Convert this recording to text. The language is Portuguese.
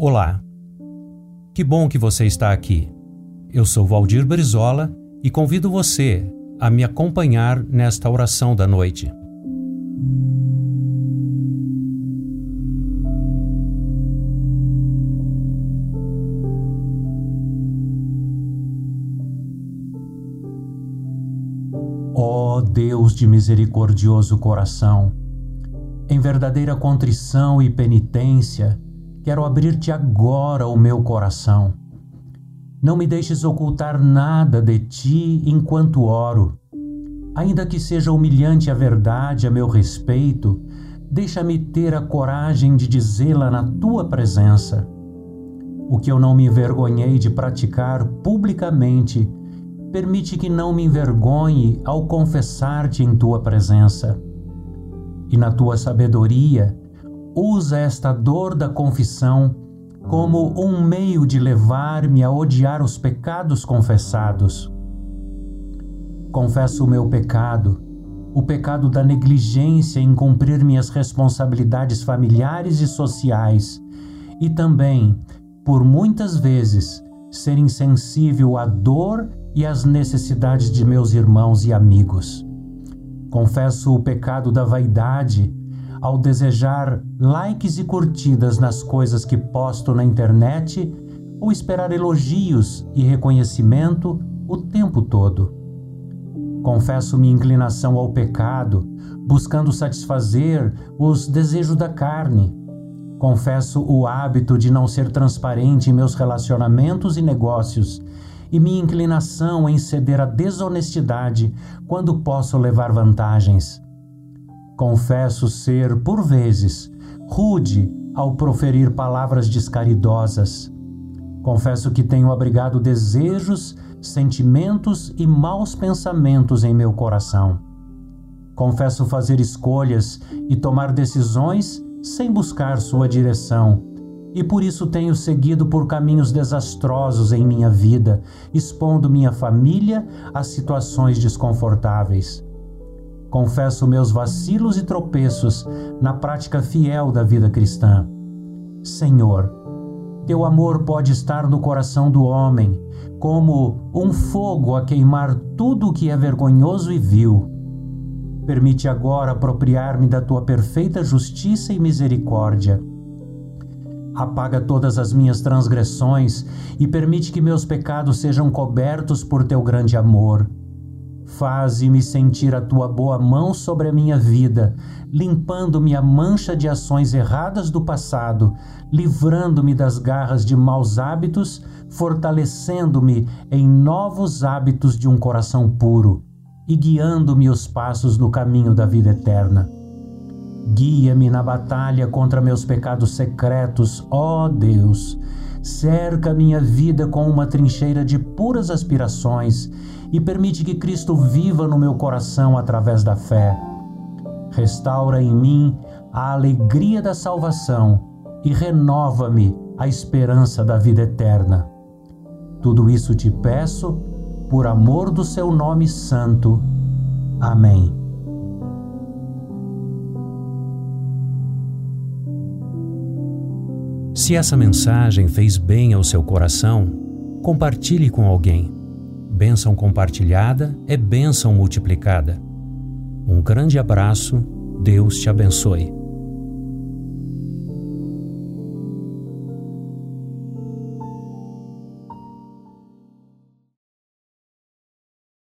Olá. Que bom que você está aqui. Eu sou Valdir Brizola e convido você a me acompanhar nesta oração da noite. Ó Deus de misericordioso coração, em verdadeira contrição e penitência, quero abrir-te agora o meu coração. Não me deixes ocultar nada de ti enquanto oro. Ainda que seja humilhante a verdade a meu respeito, deixa-me ter a coragem de dizê-la na tua presença. O que eu não me envergonhei de praticar publicamente, permite que não me envergonhe ao confessar-te em tua presença. E na tua sabedoria, usa esta dor da confissão como um meio de levar-me a odiar os pecados confessados. Confesso o meu pecado, o pecado da negligência em cumprir minhas responsabilidades familiares e sociais, e também, por muitas vezes, ser insensível à dor e às necessidades de meus irmãos e amigos. Confesso o pecado da vaidade ao desejar likes e curtidas nas coisas que posto na internet ou esperar elogios e reconhecimento o tempo todo. Confesso minha inclinação ao pecado, buscando satisfazer os desejos da carne. Confesso o hábito de não ser transparente em meus relacionamentos e negócios e minha inclinação em ceder à desonestidade quando posso levar vantagens. Confesso ser, por vezes, rude ao proferir palavras descaridosas. Confesso que tenho abrigado desejos, sentimentos e maus pensamentos em meu coração. Confesso fazer escolhas e tomar decisões sem buscar sua direção, e por isso tenho seguido por caminhos desastrosos em minha vida, expondo minha família a situações desconfortáveis. Confesso meus vacilos e tropeços na prática fiel da vida cristã. Senhor, teu amor pode estar no coração do homem, como um fogo a queimar tudo o que é vergonhoso e vil. Permite agora apropriar-me da tua perfeita justiça e misericórdia. Apaga todas as minhas transgressões e permite que meus pecados sejam cobertos por teu grande amor. Faze-me sentir a tua boa mão sobre a minha vida, limpando-me a mancha de ações erradas do passado, livrando-me das garras de maus hábitos, fortalecendo-me em novos hábitos de um coração puro e guiando-me os passos no caminho da vida eterna. Guia-me na batalha contra meus pecados secretos, ó Deus. Cerca minha vida com uma trincheira de puras aspirações e permite que Cristo viva no meu coração através da fé. Restaura em mim a alegria da salvação e renova-me a esperança da vida eterna. Tudo isso te peço por amor do seu nome santo. Amém. Se essa mensagem fez bem ao seu coração, compartilhe com alguém. Bênção compartilhada é bênção multiplicada. Um grande abraço, Deus te abençoe.